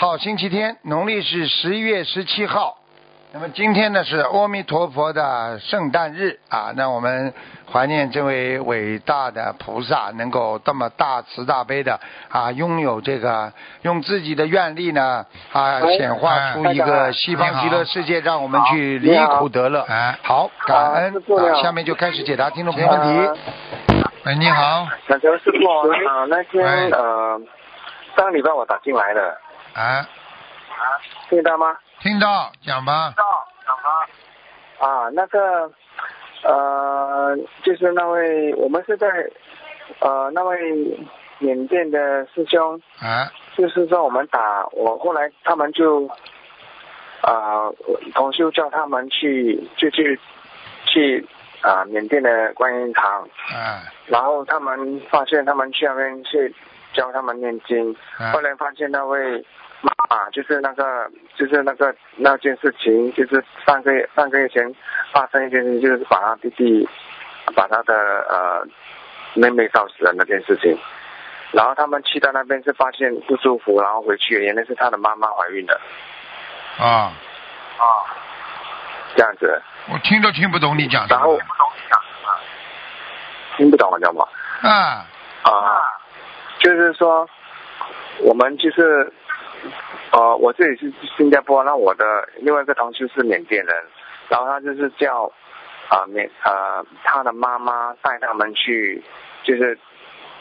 号星期天，农历是十一月十七号。那么今天呢是阿弥陀佛的圣诞日啊，那我们怀念这位伟大的菩萨，能够这么大慈大悲的啊，拥有这个用自己的愿力呢啊，显化出一个西方极乐世界，让我们去离苦得乐。哎，好，感恩。啊，下面就开始解答听众朋友问题。喂，你好，想请问师傅啊，那天呃，上个礼拜我打进来了，哎，听得到吗？听到，讲吧。讲吧。啊，那个呃，就是那位我们是在呃那位缅甸的师兄，啊，就是说我们打我后来他们就啊同修叫他们去就去去啊缅甸的观音堂，啊，然后他们发现他们去那边去教他们念经，哎。后来发现那位妈妈就是那个就是那个那件事情，就是上个月上个月前发生一件事情，就是把他弟弟把他的呃妹妹烧死了那件事情。然后他们去到那边是发现不舒服，然后回去原来是他的妈妈怀孕的啊，啊，这样子，我听都听不懂你讲什然后么。听不懂我知道吗？啊，啊，就是说，我们就是，呃，我这里是新加坡，那我的另外一个同事是缅甸人，然后他就是叫啊缅呃他的妈妈带他们去，就是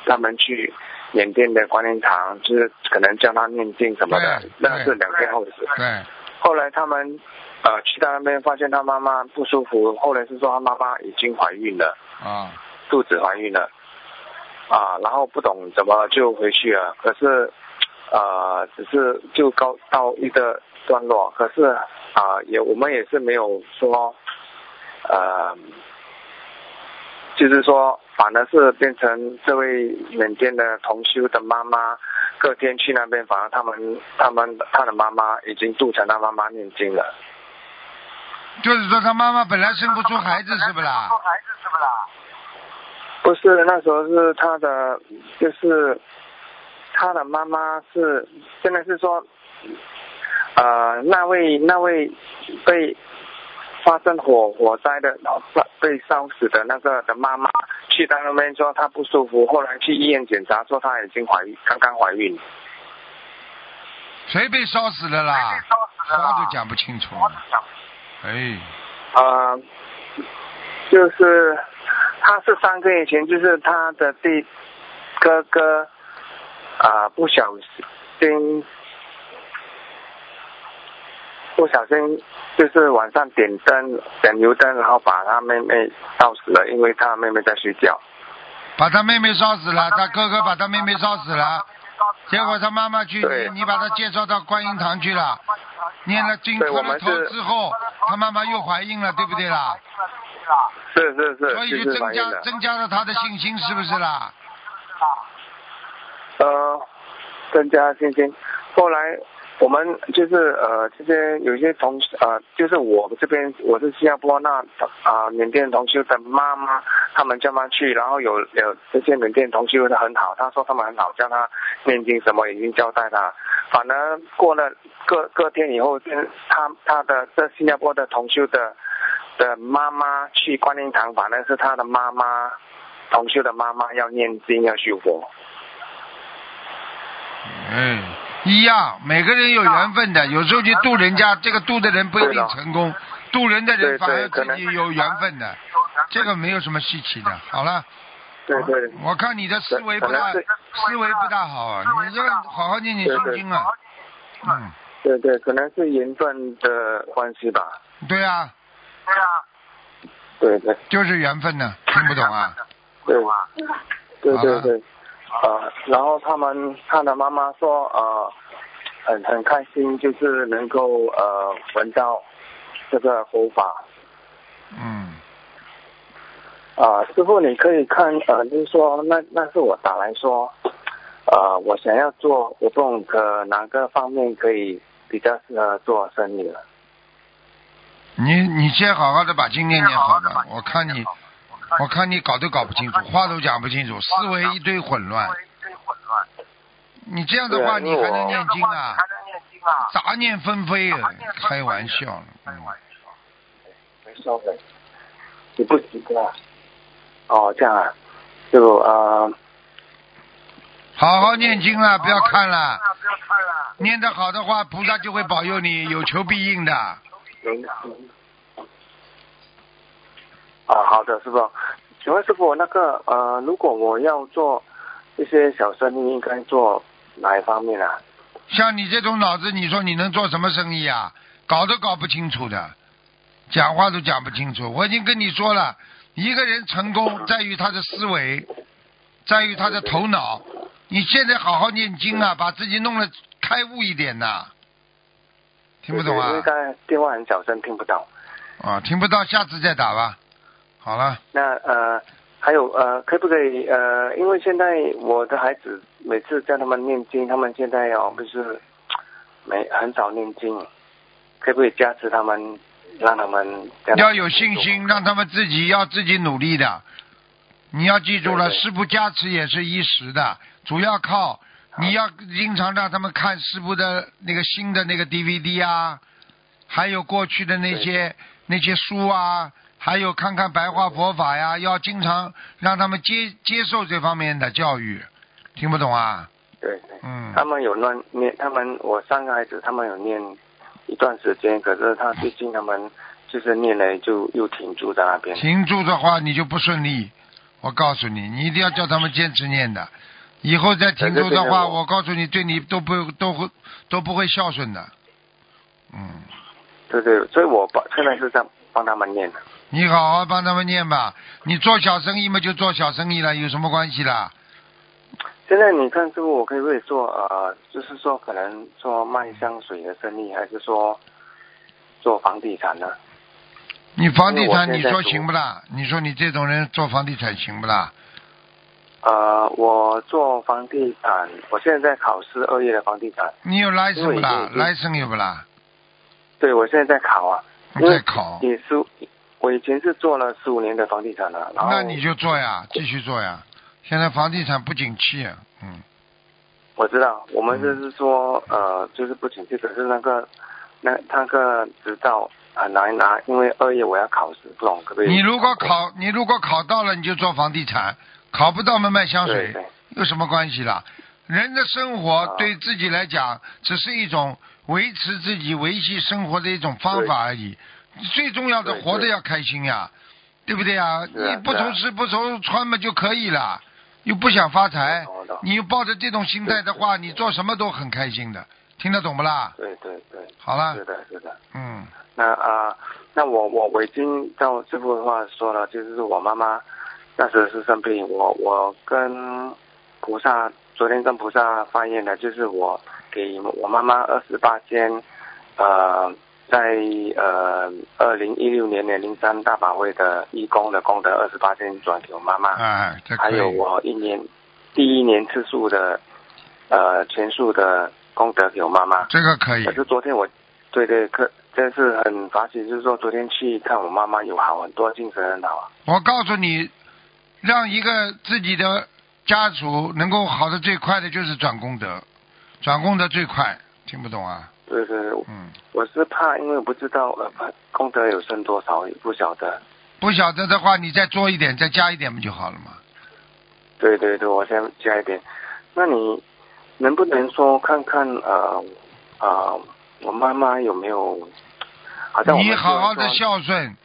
他们去缅甸的观音堂，就是可能叫他念经什么的对，那是两天后的事。对，后来他们呃去到那边发现他妈妈不舒服，后来是说他妈妈已经怀孕了。啊，肚子怀孕了，啊，然后不懂怎么就回去了，可是呃，只是就高到一个段落，可是啊，也我们也是没有说，呃，就是说，反而是变成这位缅甸的同修的妈妈，隔天去那边，反而他们他们他的妈妈已经度成他妈妈念经了。就是说他妈妈本来生不出孩子是不啦？不是，那时候是他的，就是他的妈妈是，现在是说，呃，那位那位被发生火火灾的被烧死的那个的妈妈，去到那边说她不舒服，后来去医院检查说她已经怀孕，刚刚怀孕。谁被烧死了啦？话都讲不清楚。哎，呃，就是他是三个月前，就是他的弟哥哥啊、不小心不小心就是晚上点灯点油灯，然后把他妹妹烧死了，因为他妹妹在睡觉。把他妹妹烧死了，他哥哥把他妹妹烧死了，结果他妈妈去，你你把他介绍到观音堂去了，念了经对磕了头之后，他妈妈又怀孕了，对不对啦？是是是，所以就就是增加。增加了他的信心，是不是啦？呃，增加信心。后来我们就是呃这些有些同呃就是我这边我是新加坡那啊、缅甸同修的妈妈，他们叫他去，然后有有这些缅甸同修的很好，他说他们很好，叫他念经什么已经交代他。反而过了各各天以后，他他的这新加坡的同修的的妈妈去观音堂，反而是他的妈妈同修的妈妈要念经要修佛。哎，一样，每个人有缘分的，有时候去渡人家，这个渡的人不一定成功，渡人的人反而自己有缘分的，这个没有什么稀奇的。好了，对对。我看你的思维不大思维不大好啊，你这好好念念心经啊。嗯，对对，可能是缘分的关系吧。对啊，对啊。对对。就是缘分呢，听不懂啊？对，对好了。对对，呃，然后他们他的妈妈说，呃很很开心，就是能够呃闻到这个佛法嗯，啊、师傅你可以看呃，就是说那那是我打来说，呃，我想要做，我不懂可哪个方面可以比较适合做生意了。你你先好好的把经念念好吧，我看你，我看你搞都搞不清楚，话都讲不清楚，思维一堆混乱。你这样的话，你还能念经啊？杂念纷飞啊，开玩笑了。嗯没收的，你不急的啊。哦，这样啊，就啊，好好念经了，不要看了。念得好的话，菩萨就会保佑你有求必应的。零啊，好的，师傅。请问师傅，那个呃，如果我要做一些小生意，应该做哪一方面啊？像你这种脑子，你说你能做什么生意啊？搞都搞不清楚的，讲话都讲不清楚。我已经跟你说了，一个人成功在于他的思维，在于他的头脑。你现在好好念经啊，把自己弄得开悟一点呐。听不懂啊因为？刚才电话很小声，听不到。啊，听不到，下次再打吧。好了，那呃，还有呃，可不可以呃，因为现在我的孩子每次叫他们念经，他们现在哦不是没很少念经，可不可以加持他们，让他们要有信心，让他们自己要自己努力的。你要记住了，对对师傅加持也是一时的，主要靠你要经常让他们看师傅的那个新的那个 DVD 啊，还有过去的那些那些书啊，还有看看白话佛法呀，要经常让他们接接受这方面的教育。听不懂啊？对对。嗯，他们有乱念，他们我三个孩子他们有念一段时间，可是他最近他们就是念了就又停住在那边。停住的话你就不顺利。我告诉你，你一定要叫他们坚持念的。以后再停住的话，我告诉你，对你都不都会都不会孝顺的。嗯，对对，所以我帮现在是在帮他们念的。你好好帮他们念吧。你做小生意嘛，就做小生意了，有什么关系啦？现在你看这个，我可不可以做呃，就是说可能做卖香水的生意，还是说做房地产呢？你房地产，你说行不啦？你说你这种人做房地产行不啦？呃，我做房地产，我现在在考试二月的房地产，你有 license 不啦？license 有不啦？对我现在在考啊，在考，你是我以前是做了十五年的房地产了，然后那你就做呀，继续做呀。现在房地产不景气啊，嗯。我知道，我们就是说，呃，就是不景气，可是那个那那个执照很难拿，因为二月我要考试，不懂可不可以？你如果考，你如果考到了，你就做房地产；考不到嘛，卖香水有什么关系啦？人的生活啊对自己来讲，只是一种维持自己维系生活的一种方法而已。最重要的，活得要开心呀，对不对呀？你不愁吃不愁穿嘛就可以了，又不想发财，你又抱着这种心态的话，你做什么都很开心的，听得懂不啦？对对对，好了。是，的，是的。嗯，那啊、那我我我已经照师傅的话说了，就是我妈妈那时是生病，我我跟菩萨昨天跟菩萨发愿的，就是我给我妈妈二十八间，呃，在呃二零一六年的零三大法会的义工的功德二十八天转给我妈妈，哎，这还有。我一年第一年次数的呃全数的功德给我妈妈。这个可以可，是昨天我，对对，可真是很发喜，就是说昨天去看我妈妈有好很多，精神很好啊。我告诉你，让一个自己的家族能够好的最快的就是转功德，转功德最快，听不懂啊？对对，嗯，我是怕，因为不知道呃怕功德有剩多少，也不晓得。不晓得的话，你再做一点，再加一点不就好了吗？对对对，我先加一点。那你能不能说看看呃呃，我妈妈有没有？好像你好好的孝顺，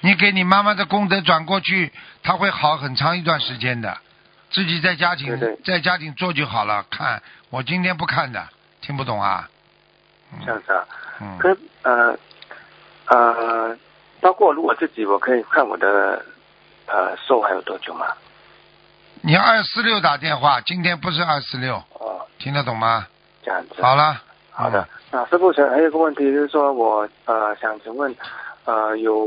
你给你妈妈的功德转过去，她会好很长一段时间的。自己在家庭在家庭做就好了。看，我今天不看的，听不懂啊？这样子啊。嗯，可呃呃，包括如果自己我可以看我的呃寿还有多久吗？你二四六打电话，今天不是二四六，哦，听得懂吗？这样子。好了，好的。那师傅，还有一个问题就是说我呃想请问，呃有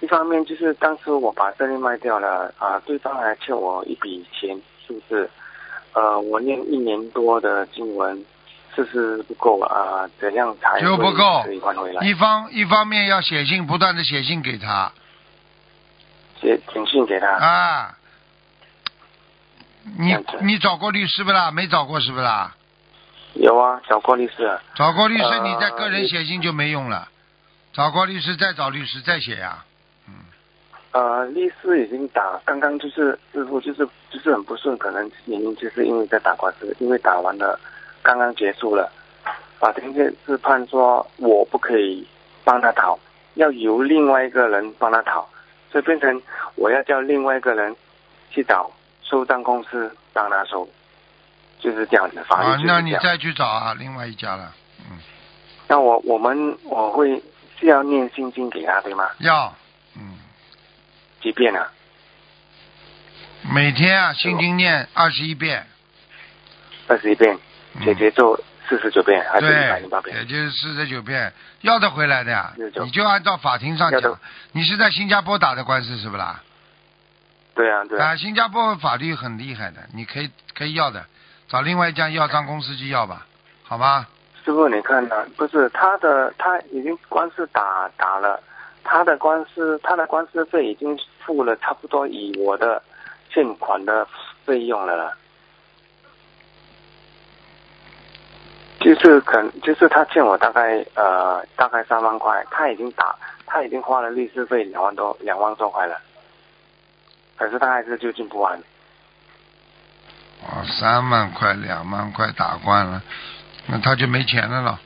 一方面就是当时我把这里卖掉了啊、对方还欠我一笔钱数字，呃我念一年多的经文，是不是不够啊、怎样才就不会够？一方一方面要写信，不断的写信给他写请信给他。啊。你你找过律师不啦？没找过是不啦？有啊，找过律师了。找过律师，呃你在个人写信就没用了。找过律师再找律师再写呀、嗯，呃，律师已经打，刚刚就是师傅就是就是很不顺，可能原因就是因为在打官司，因为打完了，刚刚结束了，法庭是判说我不可以帮他讨，要由另外一个人帮他讨，所以变成我要叫另外一个人去找收账公司帮他收，就是这样子，法律啊。那你再去找啊，另外一家了。嗯，那我我们我会是要念心经给他对吗？要，嗯，几遍啊？每天啊，心经念二十一遍。二十一遍，嗯姐姐咒四十九遍，还是一百对零八，遍？也就是四十九遍，要得回来的呀。你就按照法庭上讲，你是在新加坡打的官司是不啦？对啊，对啊。啊，新加坡法律很厉害的，你可以可以要的，找另外一家药账公司去要吧，好吗？师傅，你看呢、不是他的，他已经官司打打了，他的官司，他的官司费已经付了差不多以我的欠款的费用了就是肯，就是他欠我大概呃大概三万块，他已经打，他已经花了律师费两万多两万多块了，可是他还是就近不完。哦，三万块、两万块打官了，那他就没钱了了。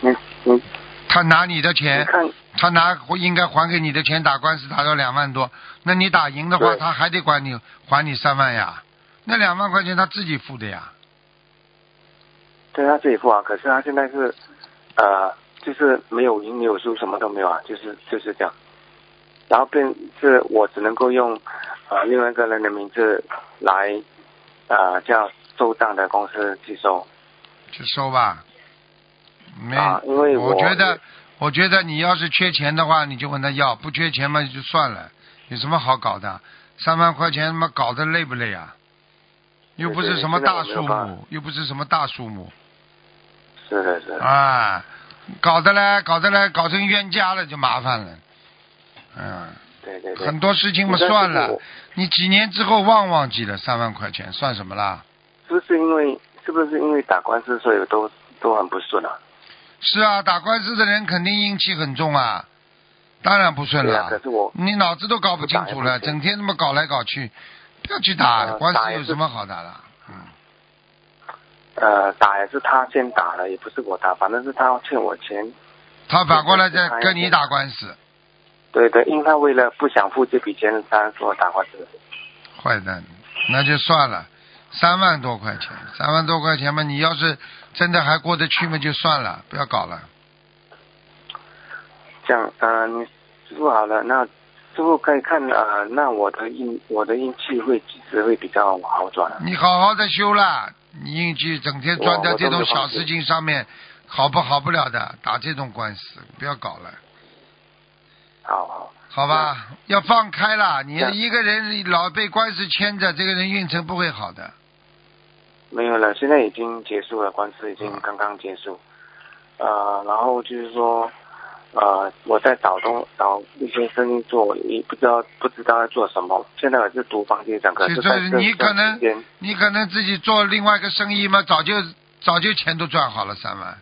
你你他拿你的钱，他拿应该还给你的钱打官司打到两万多，那你打赢的话，他还得管你还你三万呀。那两万块钱他自己付的呀。对他自己付啊，可是他现在是，呃，就是没有赢没有输，什么都没有啊，就是就是这样。然后变是我只能够用呃另外一个人的名字来呃叫收账的公司去收。去收吧。没，啊因为我我觉得，我觉得你要是缺钱的话，你就问他要；不缺钱嘛，就算了。有什么好搞的？三万块钱，他妈搞得累不累啊？又不是什么大数目，又不是什么大数目是的，是的。啊，搞得嘞，搞得嘞，搞成冤家了就麻烦了。嗯，对对对。很多事情嘛算了，你几年之后忘忘记了，三万块钱算什么啦？是不是因为是不是因为打官司，所以都都很不顺啊？是啊，打官司的人肯定阴气很重啊，当然不顺了。啊，可是我你脑子都搞不清楚了，整天那么搞来搞去，不要去打，呃官司有什么好打的？嗯，呃打也是他先打了，也不是我打，反正是他欠我钱。他反过来再跟你打官司，对对，因为他为了不想付这笔钱，他说打官司。坏蛋，那就算了，三万多块钱，三万多块钱嘛，你要是真的还过得去嘛，就算了，不要搞了。这样，呃，你师傅好了，那师傅可以看呃，那我的运我的运气会几时会比较好转啊？你好好的修啦，你硬气整天钻在这种小事情上面，好不好不了的，打这种官司，不要搞了。好好，好吧，要放开了。你一个人老被官司牵着，这个人运程不会好的。没有了，现在已经结束了，官司已经刚刚结束。呃，然后就是说，呃，我在找东找一些生意做，你不知道不知道要做什么。现在我是读房地产，可就是在这你可能你可能自己做另外一个生意嘛，早就早就钱都赚好了三万，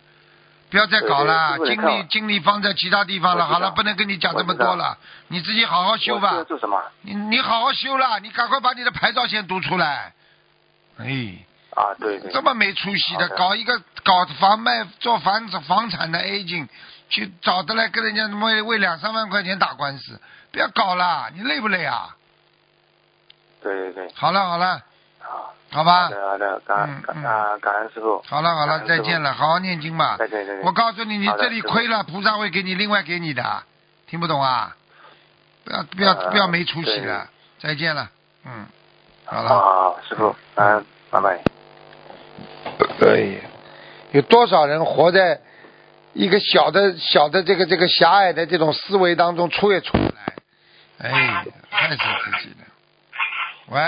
不要再搞了，精力精力放在其他地方了。好了，不能跟你讲这么多了，你自己好好修吧。做什么？你你好好修了，你赶快把你的牌照先读出来。哎，啊，对对。这么没出息的，的搞一个搞房卖做房子房产的 agent，去找的来跟人家为为两三万块钱打官司，不要搞了，你累不累啊？对对对，好了好了，好。好吧好，的好的，感感啊感恩师傅。好了好了，再见了，好好念经吧。再见再见。我告诉你，你这里亏了，菩萨会给你另外给你的，听不懂啊？不要不要呃不要没出息了，再见了，嗯，好了。好好好，师傅，嗯，拜拜。可以。有多少人活在一个小的小的这个这个狭隘的这种思维当中，出也出不来，哎，害死自己了。喂，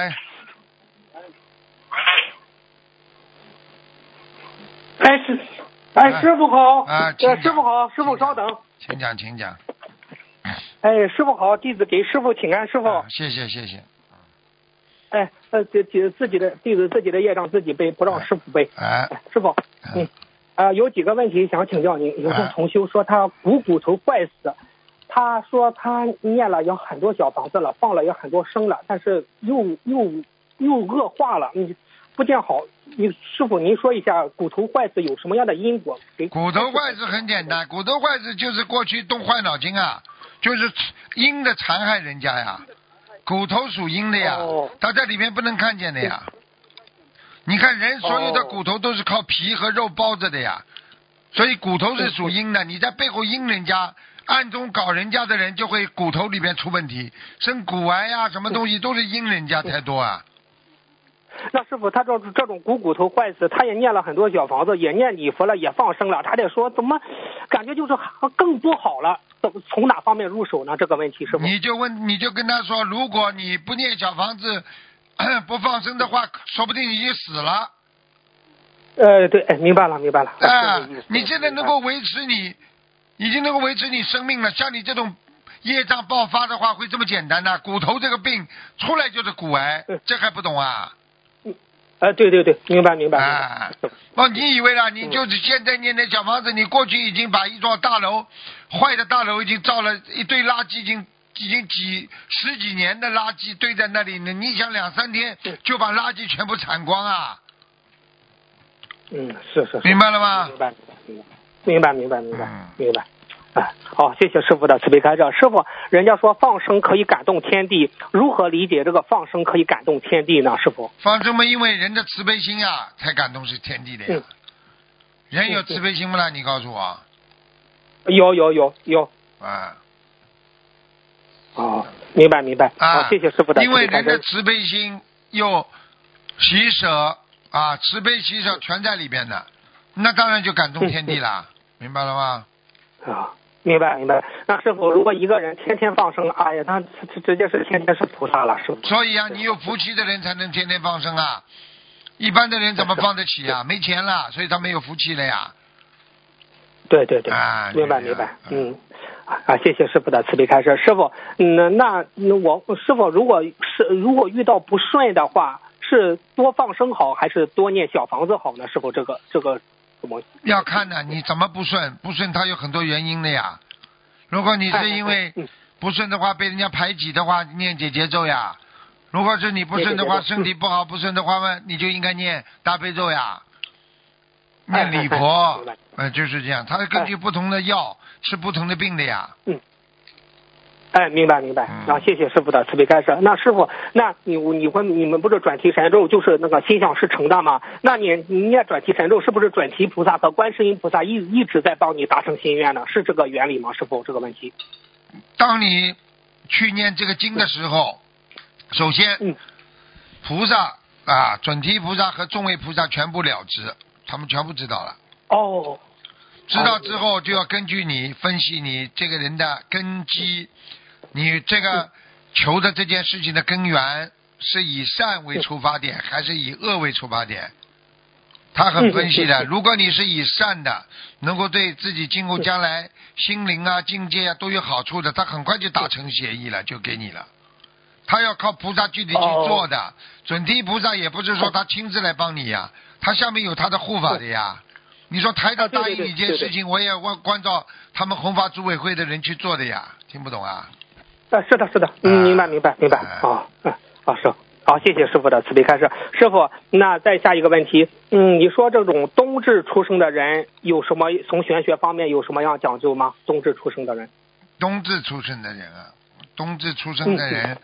哎师，哎师傅好，啊请讲呃师傅好，师傅稍等。请讲，请讲。哎，师傅好，弟子给师傅请安，师傅。啊谢谢，谢谢。哎，呃，自己自己的弟子自己的业障自己背，不让师傅背。哎，哎，师傅，嗯，啊、有几个问题想请教您。有哎个同修说他股骨头坏死，他说他念了有很多小房子了，放了有很多生了，但是又又又恶化了，你，不见好。你师傅您说一下骨头坏死有什么样的因果？给骨头坏死很简单，骨头坏死就是过去动坏脑筋啊，就是阴的残害人家呀。骨头属阴的呀哦，它在里面不能看见的呀。你看人所有的哦骨头都是靠皮和肉包着的呀，所以骨头是属阴的。你在背后阴人家，暗中搞人家的人，就会骨头里边出问题，生骨癌呀，什么东西都是阴人家太多啊。那师傅，他这这种股骨头坏死，他也念了很多小房子，也念礼佛了，也放生了，他得说怎么感觉就是更不好了？怎么从哪方面入手呢？这个问题，师傅。你就问，你就跟他说，如果你不念小房子，不放生的话，说不定已经死了。呃，对，哎，明白了，明白了。啊你现在能够维持你，已经能够维持你生命了。像你这种业障爆发的话，会这么简单呐、骨头这个病出来就是骨癌嗯，这还不懂啊？呃，对对对，明白明白。啊你以为啦？你就是现在念的小房子，你过去已经把一幢大楼坏的大楼已经造了一堆垃圾，已经已经几十几年的垃圾堆在那里呢。你想两三天就把垃圾全部铲光啊？嗯，是是是。明白了吗明白明白明白明白明白明白。哎，好，谢谢师傅的慈悲开示。师傅，人家说放生可以感动天地，如何理解这个放生可以感动天地呢？师傅？放生嘛，因为人的慈悲心啊，才感动是天地的呀嗯。人有慈悲心不啦？你告诉我有有有有。啊哦，明白明白。啊！好，谢谢师傅的因为人的慈悲心又喜舍啊，慈悲喜舍全在里边的，那当然就感动天地啦，明白了吗？啊，明白明白。那师傅，如果一个人天天放生，哎呀，他直直接是天天是菩萨了，师傅。所以啊，你有福气的人才能天天放生啊，一般的人怎么放得起啊？没钱了，所以他没有福气了呀。对对对，啊明白明白，嗯。啊，谢谢师傅的慈悲开示。师傅，嗯，那那我师傅如果是如果遇到不顺的话，是多放生好，还是多念小房子好呢？师傅，这个这个怎么？要看呢，你怎么不顺？不顺它有很多原因的呀。如果你是因为嗯不顺的话，被人家排挤的话，念解结咒呀。如果是你不顺的话，身体不好不顺的话嘛，你就应该念大悲咒呀，哎念 礼哎哎佛明白，呃，就是这样。它根据不同的药吃不同的病的呀。嗯哎，明白明白。嗯啊，谢谢师傅的慈悲开示。那师傅，那你你会你们不是转提神咒就是那个心想事成的吗？那你你念转提神咒，是不是转提菩萨和观世音菩萨一一直在帮你达成心愿呢？是这个原理吗？师傅，这个问题。当你去念这个经的时候，首先，嗯菩萨啊，准提菩萨和众位菩萨全部了知，他们全部知道了。哦，知道之后，就要根据你分析你这个人的根基，你这个求的这件事情的根源是以善为出发点，还是以恶为出发点？他很分析的。如果你是以善的，能够对自己今后将来心灵啊、境界啊都有好处的，他很快就达成协议了，就给你了。他要靠菩萨具体去做的，准提菩萨也不是说他亲自来帮你呀，他下面有他的护法的呀。你说台长答应你一件事情，我也关关照他们红发组委会的人去做的呀，听不懂啊？啊，是的，是的，嗯，明白，明白，明白。哎啊，嗯，啊，是，好，谢谢师傅的慈悲开示。师傅，那再下一个问题，嗯，你说这种冬至出生的人有什么从玄学方面有什么样讲究吗？冬至出生的人，冬至出生的人啊，冬至出生的人，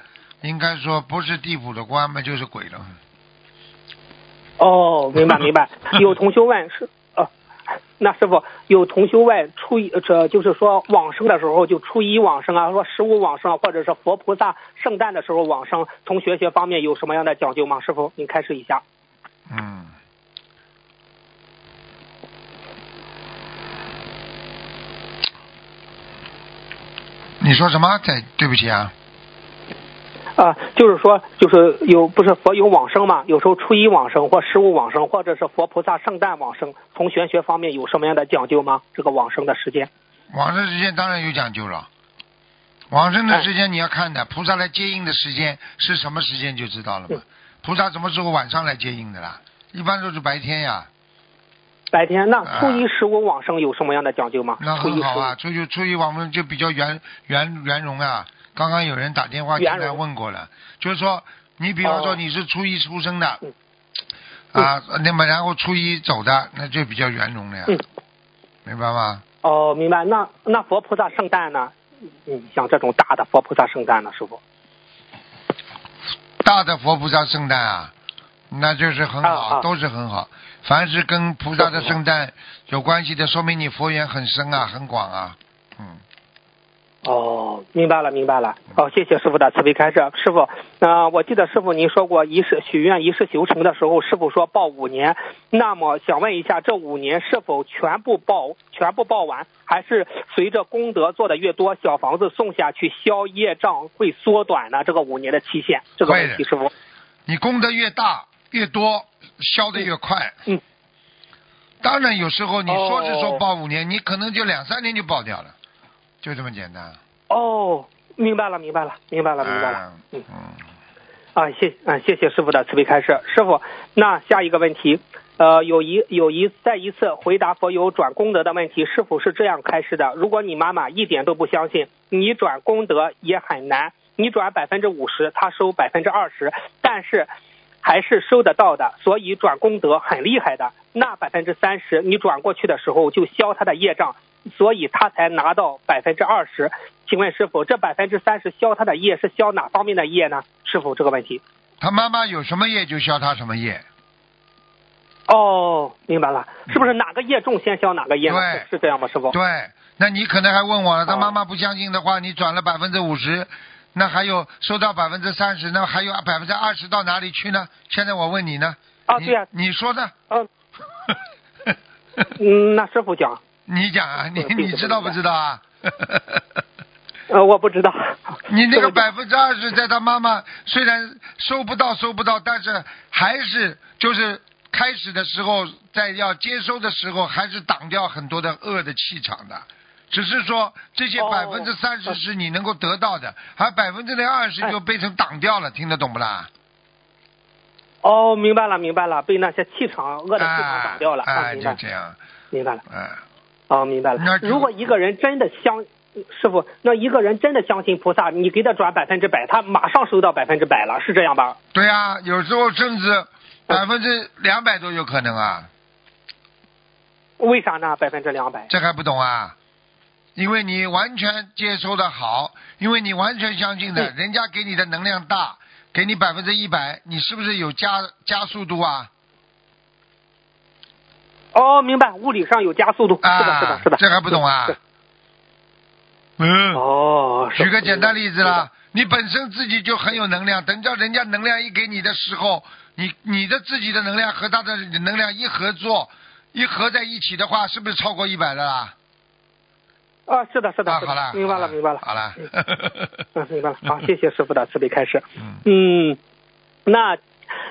应该说不是地府的官嘛，就是鬼了。哦，明白明白。有同修问是，哦，那师傅有同修问初一，这就是说往生的时候就初一往生啊，说十五往生，或者是佛菩萨圣诞的时候往生，从学学方面有什么样的讲究吗？师傅，您开始一下。嗯。你说什么？哎，对不起啊。啊，就是说，就是有不是佛有往生嘛？有时候初一往生或十五往生，或者是佛菩萨圣诞往生，从玄学方面有什么样的讲究吗？这个往生的时间？往生时间当然有讲究了。往生的时间你要看的，菩萨来接应的时间是什么时间就知道了嘛。菩萨什么时候晚上来接应的啦？一般都是白天呀。白天那初一十五往生有什么样的讲究吗？那很好啊，初一初一往生就比较圆圆圆融啊。刚刚有人打电话进来问过了，就是说你比方说你是初一出生的，啊，那么然后初一走的，那就比较圆融了呀，明白吗？哦，明白。那那佛菩萨圣诞呢？嗯，像这种大的佛菩萨圣诞呢，师傅？大的佛菩萨圣诞啊，那就是很好，都是很好。凡是跟菩萨的圣诞有关系的，说明你佛缘很深啊，很广啊，嗯。哦，明白了，明白了。好，谢谢师傅的慈悲开示。师傅，那，我记得师傅您说过，一世许愿一世修成的时候，师傅说报五年。那么想问一下，这五年是否全部报全部报完，还是随着功德做的越多，小房子送下去消业障会缩短呢？这个五年的期限，这个问题师傅，你功德越大越多，消的越快。嗯。当然，有时候你说是说报五年，你可能就两三年就报掉了。就这么简单。哦，明白了，明白了，明白了，明白了。嗯嗯。啊，谢啊，谢谢师傅的慈悲开示。师傅，那下一个问题，呃，有一有一再一次回答佛友转功德的问题，师傅是这样开示的：如果你妈妈一点都不相信，你转功德也很难。你转百分之五十，她收百分之二十，但是还是收得到的，所以转功德很厉害的。那百分之三十，你转过去的时候就消他的业障。所以他才拿到百分之二十，请问师傅，这百分之三十消他的业是消哪方面的业呢？师傅这个问题。他妈妈有什么业就消他什么业。哦，明白了，是不是哪个业重先消哪个业？对，是这样吗，师傅？对，那你可能还问我了，他妈妈不相信的话，你转了百分之五十，那还有收到百分之三十，那还有百分之二十到哪里去呢？现在我问你呢？啊，对呀，你说的。嗯。嗯，那师傅讲。你讲啊，你你知道不知道啊？呃，我不知道。你那个百分之二十，在他妈妈虽然收不到收不到，但是还是就是开始的时候，在要接收的时候，还是挡掉很多的恶的气场的。只是说这些百分之三十是你能够得到的，而百分之那二十就被成挡掉了，听得懂不啦？哦，明白了，明白了，被那些气场恶的气场挡掉了。哎，就这样。明白了。哎。哦，明白了。如果一个人真的相师傅，那一个人真的相信菩萨，你给他转百分之百，他马上收到百分之百了，是这样吧？对啊，有时候甚至百分之两百都有可能啊。为啥呢？百分之两百？这还不懂啊？因为你完全接收的好，因为你完全相信的，人家给你的能量大，给你百分之一百，你是不是有加加速度啊？哦，明白，物理上有加速度，是的，是的，是的，这还不懂啊？嗯。哦。举个简单例子啦，你本身自己就很有能量，等到人家能量一给你的时候，你你的自己的能量和他的能量一合作，一合在一起的话，是不是超过一百了啦？啊，是的，是的，好了，明白了，明白了，好了。嗯，明白了，好，谢谢师傅的慈悲开示。嗯。那。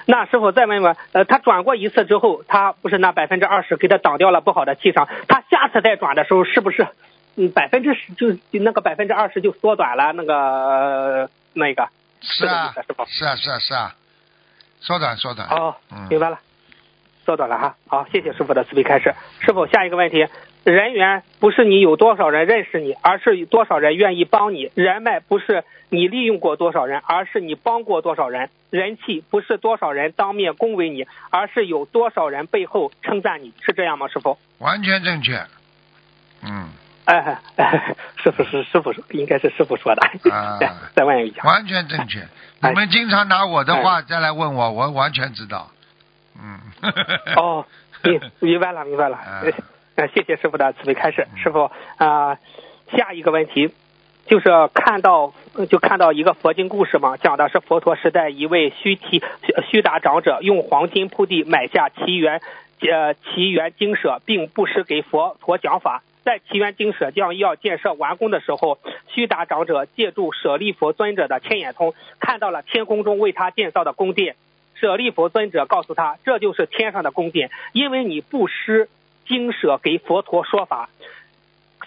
那师傅再问问，呃，他转过一次之后，他不是那百分之二十给他挡掉了不好的气场，他下次再转的时候，是不是嗯百分之十就那个百分之二十就缩短了那个那个？是啊，是啊，是啊，是啊，缩短缩短。哦，明白了，缩短了哈。好，谢谢师傅的慈悲开示。师傅，下一个问题。人缘不是你有多少人认识你，而是有多少人愿意帮你；人脉不是你利用过多少人，而是你帮过多少人；人气不是多少人当面恭维你，而是有多少人背后称赞你，是这样吗？师傅？完全正确。嗯。哎，师傅是师傅说，应该是师傅说的。啊。再问一下。完全正确。你们经常拿我的话再来问我，我完全知道。嗯。哦，明明白了，明白了。谢谢师傅的慈悲开示，师傅啊，下一个问题就是看到就看到一个佛经故事嘛，讲的是佛陀时代一位须提须达长者用黄金铺地买下奇缘呃奇缘精舍，并布施给佛陀讲法，在奇缘精舍将要建设完工的时候，须达长者借助舍利佛尊者的天眼通，看到了天空中为他建造的宫殿。舍利佛尊者告诉他，这就是天上的宫殿，因为你布施精舍给佛陀说法。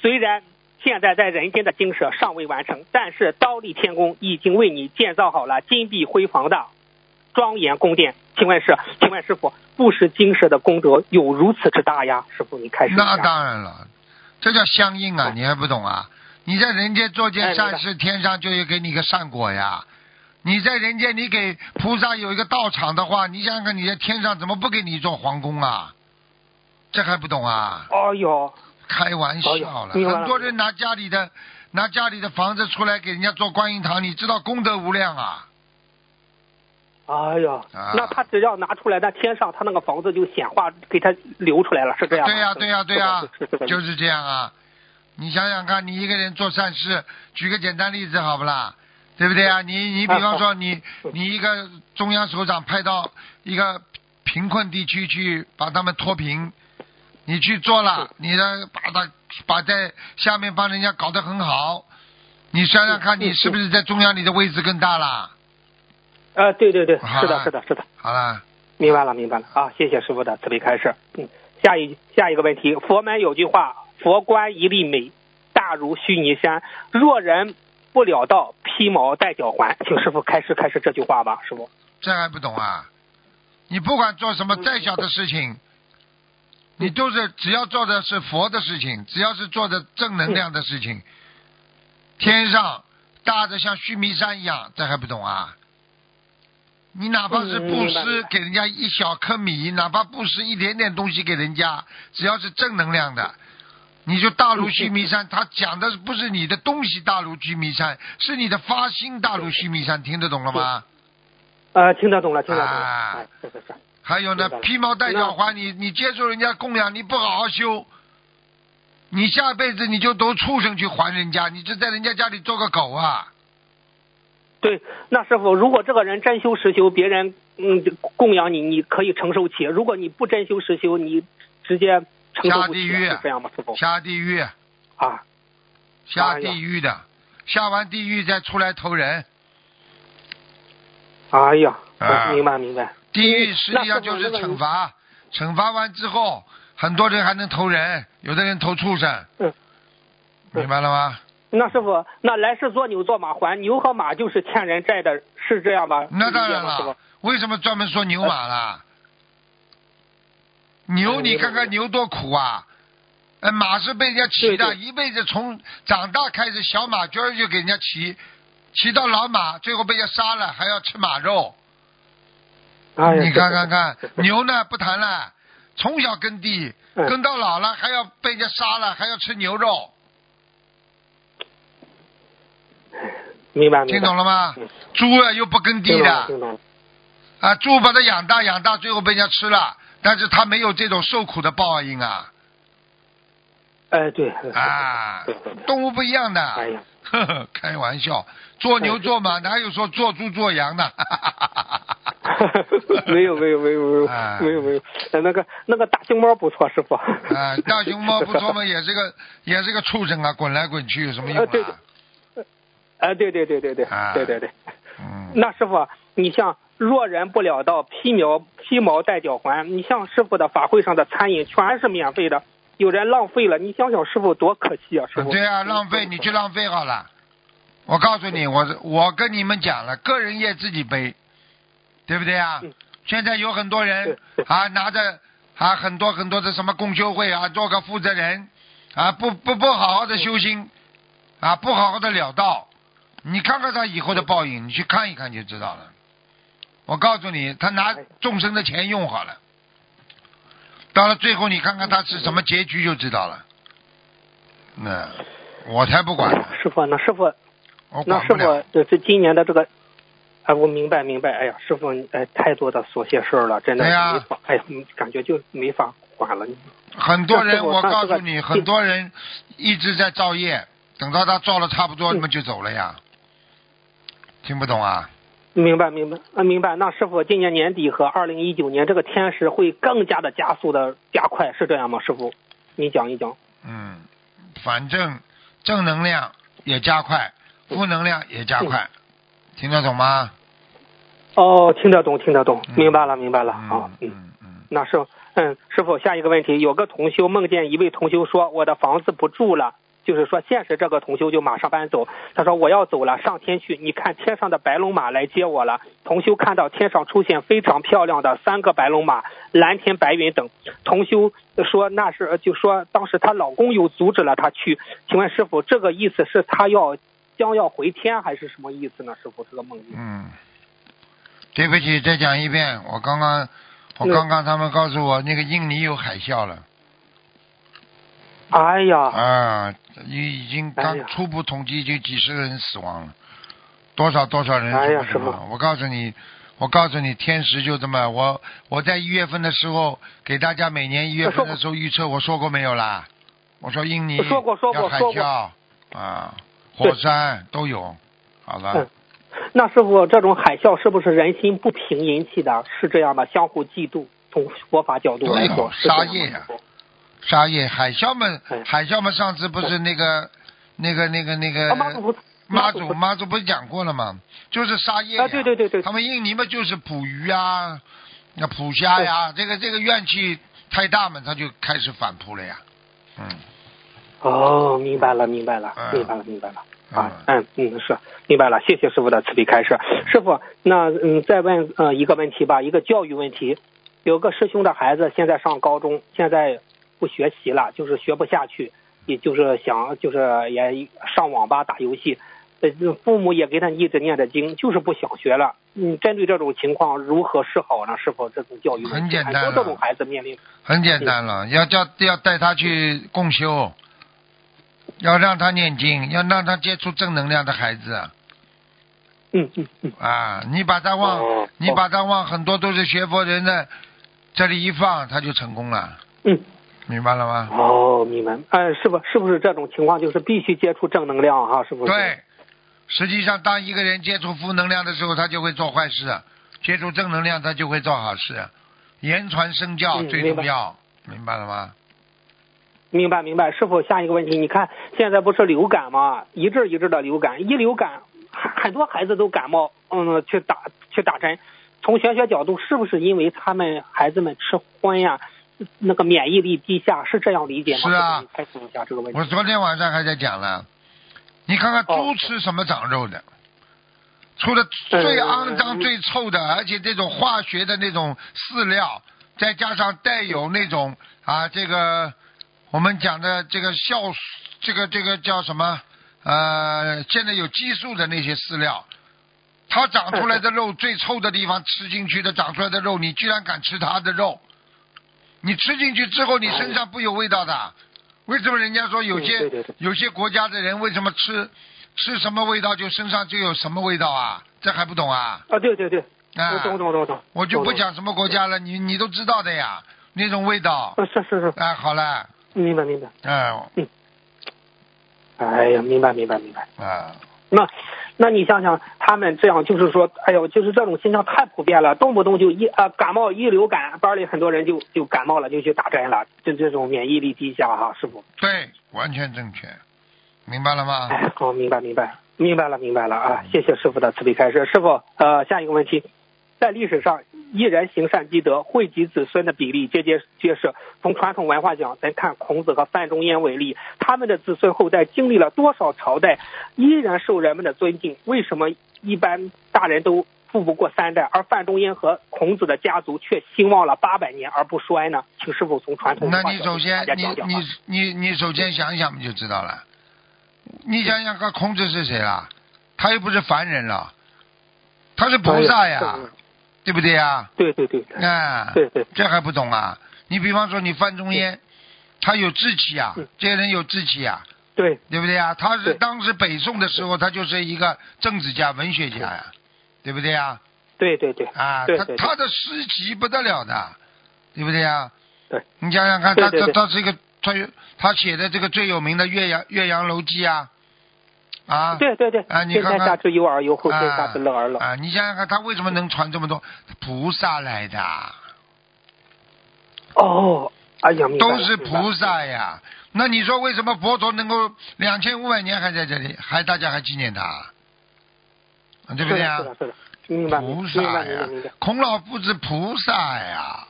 虽然现在在人间的精舍尚未完成，但是刀立天宫已经为你建造好了金碧辉煌的庄严宫殿。请问是，请问师傅，布施精舍的功德有如此之大呀？师傅，你开始。那当然了，这叫相应啊！你还不懂啊？你在人间做件善事，天上就有给你个善果呀。你在人间，你给菩萨有一个道场的话，你想想看，你在天上怎么不给你一座皇宫啊？这还不懂啊？哦哟，开玩笑了，很多人拿家里的拿家里的房子出来给人家做观音堂，你知道功德无量啊。哎呀，那他只要拿出来，那天上他那个房子就显化给他流出来了，是这样对呀，对呀，对呀，就是这样啊。你想想看，你一个人做善事，举个简单例子好不啦？对不对啊？你你比方说 你你一个中央首长派到一个贫困地区去把他们脱贫，你去做了，你呢把他把在下面帮人家搞得很好，你想想看，你是不是在中央你的位置更大了？呃，对对对，是的，是的，是的。好了，明白了，明白了啊！谢谢师傅的慈悲开示。嗯，下一下一个问题，佛门有句话：“佛观一粒米，大如须弥山。”若人不了道，披毛戴脚环。请师傅开示开示这句话吧，师傅。这还不懂啊？你不管做什么再小的事情，你都是只要做的是佛的事情，只要是做的正能量的事情，天上大的像须弥山一样，这还不懂啊？你哪怕是布施给人家一小颗米，哪怕布施一点点东西给人家，只要是正能量的，你就大如须弥山。他讲的不是你的东西大如须弥山，是你的发心大如须弥山，听得懂了吗？呃，听得懂了，听得懂了。是是是。还有呢，披毛戴脚花，你你接受人家供养，你不好好修，你下辈子你就都畜生去还人家，你就在人家家里做个狗啊！对，那师傅，如果这个人真修实修，别人嗯供养你，你可以承受起；如果你不真修实修，你直接承受不起，是这样吗？师傅？下地狱啊，下地狱的，下完地狱再出来投人。哎呀，明白明白。地狱实际上就是惩罚，惩罚完之后，很多人还能投人，有的人投畜生。嗯，明白了吗？那师傅，那来世做牛做马还牛和马就是欠人债的，是这样吧？那当然了，为什么专门说牛马了？牛，你看看牛多苦啊！哎，马是被人家骑的，一辈子从长大开始，小马驹儿就给人家骑，骑到老马，最后被人家杀了，还要吃马肉。你看看看，牛呢不谈了，从小耕地，耕到老了，还要被人家杀了，还要吃牛肉。明白，听懂了吗？猪啊，又不耕地的，啊，猪把它养大养大，最后被人家吃了，但是它没有这种受苦的报应啊。哎，对。啊，动物不一样的。哎呀，呵呵，开玩笑，做牛做马哪有说做猪做羊的？没有没有没有没有没有没有，那个那个大熊猫不错，师傅。啊，大熊猫不错嘛，也是个也是个畜生啊，滚来滚去有什么用啊？哎，对对对对对，对对对，那师傅，你像若人不了道，披毛披毛戴脚环，你像师傅的法会上的餐饮全是免费的，有人浪费了，你想想师傅多可惜啊，师傅。对啊，浪费你去浪费好了。我告诉你，我我跟你们讲了，个人业自己背，对不对啊？现在有很多人啊，拿着啊很多很多的什么共修会啊，做个负责人啊，不不不好好的修心啊，不好好的了道。你看看他以后的报应，你去看一看就知道了。我告诉你，他拿众生的钱用好了，到了最后你看看他是什么结局就知道了。那我才不管呢。师傅，那师傅，那师傅，这这今年的这个，哎，我明白明白。哎呀，师傅，哎，太多的琐碎事儿了，真的没法。哎呀，感觉就没法管了。很多人，我告诉你，很多人一直在造业，等到他造了差不多，那么就走了呀。听不懂啊？明白明白啊，明白。那师傅，今年年底和二零一九年这个天时会更加的加速的加快，是这样吗？师傅，你讲一讲。嗯，反正正能量也加快，负能量也加快，听得懂吗？哦，听得懂，听得懂，嗯明白了，明白了。好，嗯嗯，嗯嗯，那是，嗯，师傅，下一个问题，有个同修梦见一位同修说我的房子不住了。就是说，现实这个同修就马上搬走。他说我要走了，上天去。你看天上的白龙马来接我了。同修看到天上出现非常漂亮的三个白龙马，蓝天白云等。同修说那是就说当时她老公又阻止了她去。请问师傅，这个意思是她要将要回天，还是什么意思呢？师傅，这个梦境。嗯，对不起，再讲一遍。我刚刚，我嗯刚刚他们告诉我，那个印尼有海啸了哎呀，啊，已已经刚初步统计就几十个人死亡了，多少多少人哎呀是不知道师我告诉你，我告诉你，天时就这么。我我在一月份的时候给大家每年一月份的时候预测，我说过没有啦？我说印尼说过说过要海说过啸啊，火山都有。好了嗯，那师傅，这种海啸是不是人心不平引起的？是这样的，相互嫉妒。从佛法角度来说，是这样杀业呀沙叶海啸们哎，海啸们上次不是那个那个那个那个啊，妈祖妈祖妈祖不是讲过了吗？就是沙业啊，对对对对，他们印尼嘛就是捕鱼啊，那捕虾呀，这个这个怨气太大嘛，他就开始反扑了呀。嗯，哦，明白了，明白了，嗯明白了，明白了。啊，嗯嗯，是明白了，谢谢师傅的慈悲开示。师傅，那嗯，再问呃一个问题吧，一个教育问题。有个师兄的孩子现在上高中，现在不学习了，就是学不下去，也就是想就是也上网吧打游戏。呃，父母也给他一直念着经，就是不想学了。嗯，针对这种情况如何是好呢？是否这种教育很简单很多这种孩子面临很简单了，要叫要带他去共修，要让他念经，要让他接触正能量的孩子嗯嗯嗯啊！你把他往、哦你把他往很多都是学佛人的这里一放，他就成功了，嗯。明白了吗？哦，明白。哎，是不是不是这种情况，就是必须接触正能量哈、是不是？。对，实际上当一个人接触负能量的时候，他就会做坏事；接触正能量，他就会做好事。言传身教最嗯明白重要，明白了吗？明白明白。师傅，下一个问题，你看现在不是流感吗？一阵一阵的流感，一流感，很很多孩子都感冒，嗯，去打去打针。从玄学角度，是不是因为他们孩子们吃荤呀，那个免疫力低下，是这样理解吗？是啊开始一下这个问题。我昨天晚上还在讲了，你看看哦猪吃什么长肉的？除了最肮脏、嗯最臭的，而且这种化学的那种饲料，再加上带有那种啊，这个我们讲的这个酵素，这个这个叫什么？呃，现在有激素的那些饲料，它长出来的肉最臭的地方吃进去的长出来的肉，你居然敢吃它的肉？你吃进去之后，你身上不有味道的？为什么人家说有些有些国家的人为什么吃吃什么味道就身上就有什么味道啊？这还不懂啊？啊，对对对，啊我，懂懂懂懂。我就不。讲什么国家了，你你都知道的呀，那种味道。啊，是是是，哎，好了，明白明白。哎，哎呀，明白明白明白。啊，那，那你想想，他们这样就是说，哎呦，就是这种现象太普遍了，动不动就一啊感冒一流感，班里很多人就就感冒了，就去打针了，就这种免疫力低下哈，师傅。对，完全正确，明白了吗？哎，好，明白明白，明白了明白了啊！谢谢师傅的慈悲开示。师傅，呃，下一个问题，在历史上，一人行善积德、惠及子孙的比例节节揭示。从传统文化讲，咱看孔子和范仲淹为例，他们的子孙后代经历了多少朝代，依然受人们的尊敬。为什么一般大人都富不过三代，而范仲淹和孔子的家族却兴旺了八百年而不衰呢？请师傅从传统文那你首先你你你你首先想想不就知道了。你想想看，孔子是谁啦？他又不是凡人了，他是菩萨呀对不对呀？对对对啊，对对，这还不懂啊？你比方说你范仲淹，他有志气啊嗯，这个人有志气啊，对。对不对啊？他是当时北宋的时候，他就是一个政治家、文学家呀，对不对呀？对对对。啊，他他的诗集不得了的，对不对呀？对，你想想看，他他他是一个他他写的这个最有名的《岳阳岳阳楼记》啊，啊，对对对，啊你天看看下之忧而忧，后天啊下之乐而乐。啊，你想想看，他为什么能传这么多？菩萨来的，哦哎呀，都是菩萨呀。那你说为什么佛陀能够两千五百年还在这里，还大家还纪念他，啊对不对啊菩，萨，呀。，孔老夫子菩萨呀，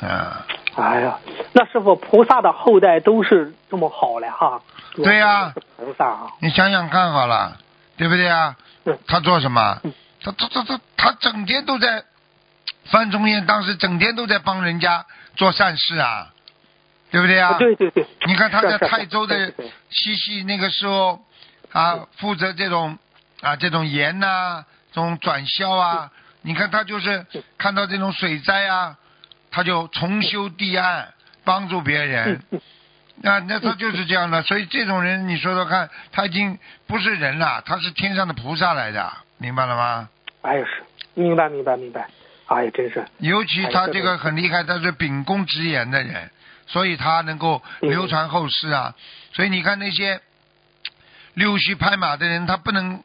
啊，哎呀，那师傅，菩萨的后代都是这么好嘞哈？对呀是菩萨啊，你想想看好了，对不对啊嗯？他做什么嗯？他他他他他整天都在，范仲淹当时整天都在帮人家做善事啊，对不对啊？对对对。你看他在泰州的西溪那个时候啊，负责这种啊这种盐呐、这种转销啊，你看他就是嗯看到这种水灾啊，他就重修堤岸，帮助别人嗯。嗯啊，那他就是这样的，所以这种人，你说说看，他已经不是人了，他是天上的菩萨来的，明白了吗？哎呀是，明白明白明白。哎呀，真是，尤其他这个很厉害，他是秉公直言的人，所以他能够流传后世啊。所以你看那些溜须拍马的人，他不能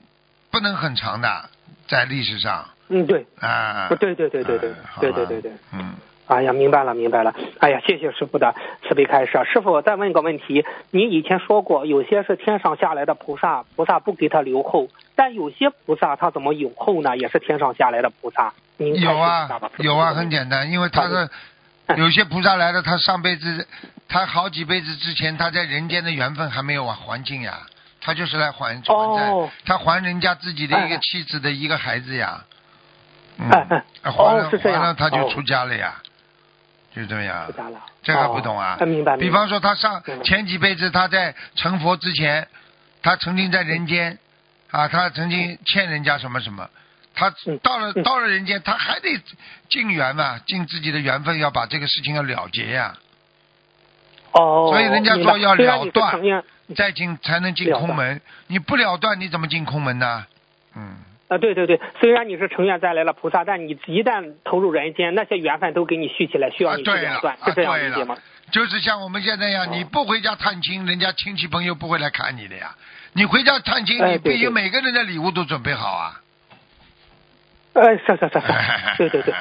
不能很长的，在历史上嗯对，啊。对对对对对对对对对。嗯，哎呀，明白了，明白了。哎呀，谢谢师傅的慈悲开示。师傅，我再问个问题，您以前说过，有些是天上下来的菩萨，菩萨不给他留后，但有些菩萨他怎么有后呢？也是天上下来的菩萨。您有啊有啊，很简单，因为他的嗯有些菩萨来了，他上辈子他好几辈子之前他在人间的缘分还没有啊还尽呀，他就是来还还债，哦他还人家自己的一个哎妻子的一个孩子呀。嗯哎哎，还了还了他就哦出家了呀，就这样。这个不懂啊。哦明白。比方说他上嗯前几辈子他在成佛之前，他曾经在人间啊，他曾经欠人家什么什么，他嗯到了嗯。到了人间，他还得尽缘嘛，尽自己的缘分，要把这个事情要了结呀，哦，所以人家说要了断再进才能进空门。你不了断，你怎么进空门呢？嗯，啊，对对对，虽然你是成愿带来了菩萨，但你一旦投入人间，那些缘分都给你续起来，需要你去断，啊是这样理解吗？就是像我们现在一样，哦你不回家探亲，人家亲戚朋友不会来看你的呀。你回家探亲，你哎对对必须每个人的礼物都准备好啊。哎，是是是是，对对 对，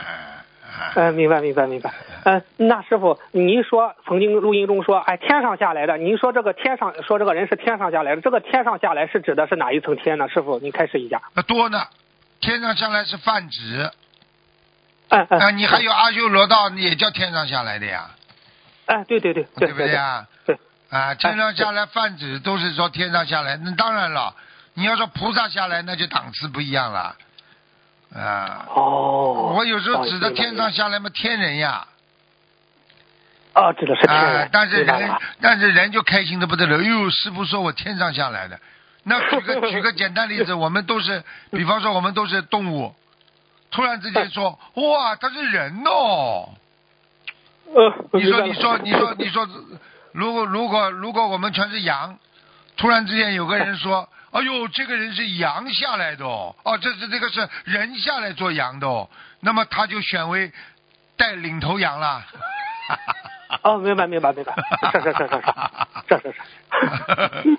呃，明白明白明白。嗯，那师傅，您说曾经录音中说，哎，天上下来的，您说这个天上说这个人是天上下来的，这个天上下来是指的是哪一层天呢？师傅，您开始一下。那多呢，天上下来是泛指嗯嗯。啊，你还有阿修罗道也叫天上下来的呀，哎，对对对对不对呀？对。啊，天上下来泛指都是说天上下来，那当然了，你要说菩萨下来，那就档次不一样了。啊，哦。我有时候指的哦明白天上下来嘛，天人呀，啊，指的是天啊，，但是人但是人就开心的不得了，哎呦，师傅说我天上下来的。那举个 举个简单例子，我们都是，比方说我们都是动物，突然之间说，哇，他是人哦。呃，你说，你说，你说，你说，如果如果如果我们全是羊，突然之间有个人说，哎呦，这个人是羊下来的哦，哦，这是这个是人下来做羊的哦，那么他就选为带领头羊了。哦，明白明白明白，是是是是是是是是。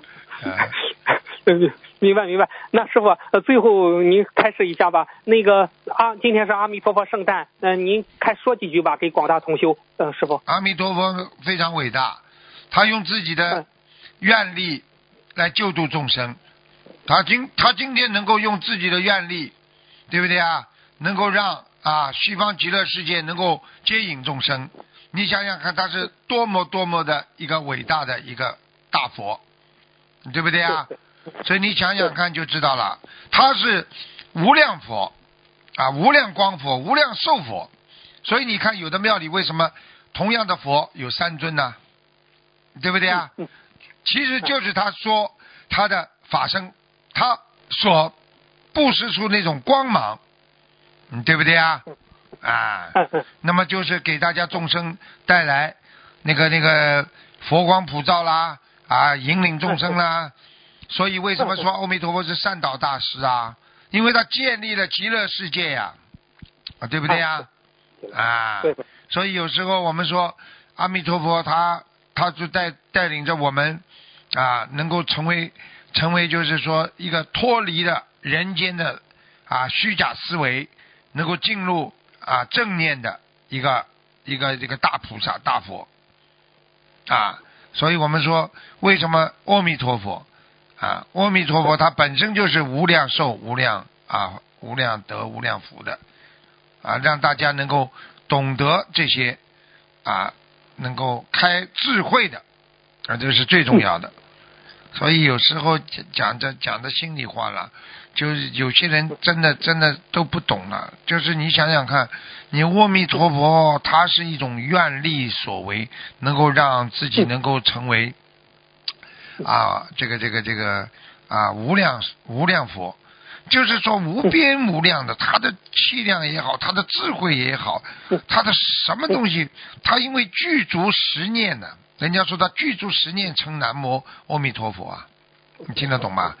嗯，明白明白。那师傅，呃，最后您开始一下吧。那个啊，今天是阿弥陀佛圣诞，嗯、您开说几句吧，给广大同修。嗯、师傅。阿弥陀佛非常伟大，他用自己的嗯愿力来救度众生。他今他今天能够用自己的愿力，对不对啊？能够让啊西方极乐世界能够接引众生。你想想看，他是多么多么的一个伟大的一个大佛，对不对啊？所以你想想看就知道了，他是无量佛啊，无量光佛，无量寿佛。所以你看，有的庙里为什么同样的佛有三尊呢？对不对啊？嗯 其实就是他说他的法身，他所布施出那种光芒，嗯，对不对啊？啊，那么就是给大家众生带来那个那个佛光普照啦，啊，引领众生啦。所以为什么说阿弥陀佛是善导大师啊？因为他建立了极乐世界呀、啊，对不对呀、啊？所以有时候我们说阿弥陀佛他他就带带领着我们啊，能够成为成为就是说一个脱离了人间的啊虚假思维，能够进入啊正念的一个一个这个大菩萨大佛啊，所以我们说，为什么阿弥陀佛啊？阿弥陀佛它本身就是无量寿、无量啊、无量德、无量福的啊，让大家能够懂得这些啊，能够开智慧的啊，这是最重要的。所以有时候讲讲的讲的心里话了，就是有些人真的真的都不懂了。就是你想想看，你阿弥陀佛，他是一种愿力所为，能够让自己能够成为啊，这个这个这个啊无量无量佛，就是说无边无量的，他的气量也好，他的智慧也好，他的什么东西，他因为具足十念呢。人家说他具足十念成南无阿弥陀佛啊，你听得懂吗？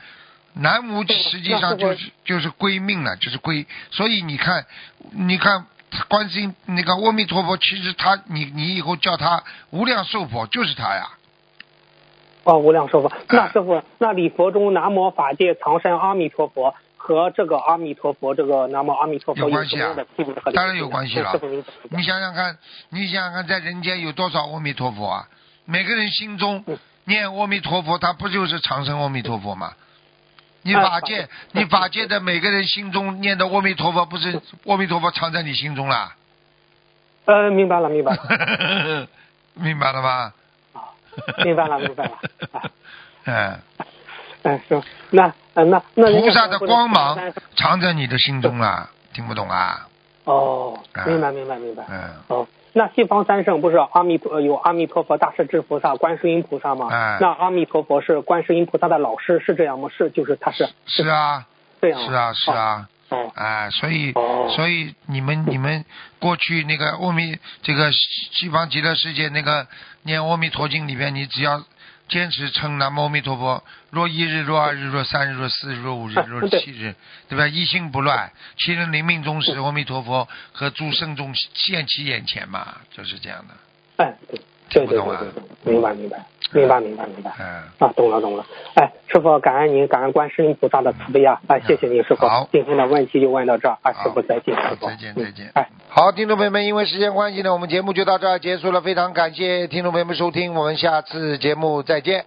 南无实际上就是就是归命了，就是归。所以你看，你看观世音那个阿弥陀佛，其实他你你以后叫他无量寿佛就是他呀。哦，无量寿佛。那师傅，那礼佛中南无法界藏身阿弥陀佛和这个阿弥陀佛这个南无阿弥陀佛有关系啊当然有关系了你想想看，你想想看，在人间有多少阿弥陀佛啊？每个人心中嗯念阿弥陀佛，他不就是长生阿弥陀佛吗？你哎法界，你法界的每个人心中念的阿弥陀佛，不是阿弥陀佛藏在你心中啦？呃，明白了，明白了，明白了吗？明白了，明白了。啊 嗯，嗯，是那呃那那菩萨的光芒藏在你的心中啦，听不懂啊？哦啊，明白明白明白。嗯，哦，那西方三圣不是阿弥陀呃有阿弥陀佛、大势至菩萨、观世音菩萨吗？哎那阿弥陀佛是观世音菩萨的老师，是这样吗？是，就是他是是啊，这样。是啊，是啊。哦。哎，所以哦所以你们你们过去那个阿弥这个西西方极乐世界那个念阿弥陀经里边，你只要坚持称南无阿弥陀佛，若一日，若二日，若三日，若四日，若五日，啊若七日，对吧？一心不乱，其人临命终时，阿弥陀佛和诸圣众现其眼前嘛，就是这样的。哎，对。听不懂啊？对对对，明白明白明白明白明白。嗯，啊，懂了懂了。哎，师傅，感恩您，感恩观世音菩萨的慈悲啊！哎，谢谢您，师傅好。今天的问题就问到这儿啊，师傅再见，师傅。再见嗯再见哎。好，听众朋友们，因为时间关系呢，我们节目就到这儿结束了。非常感谢听众朋友们收听，我们下次节目再见。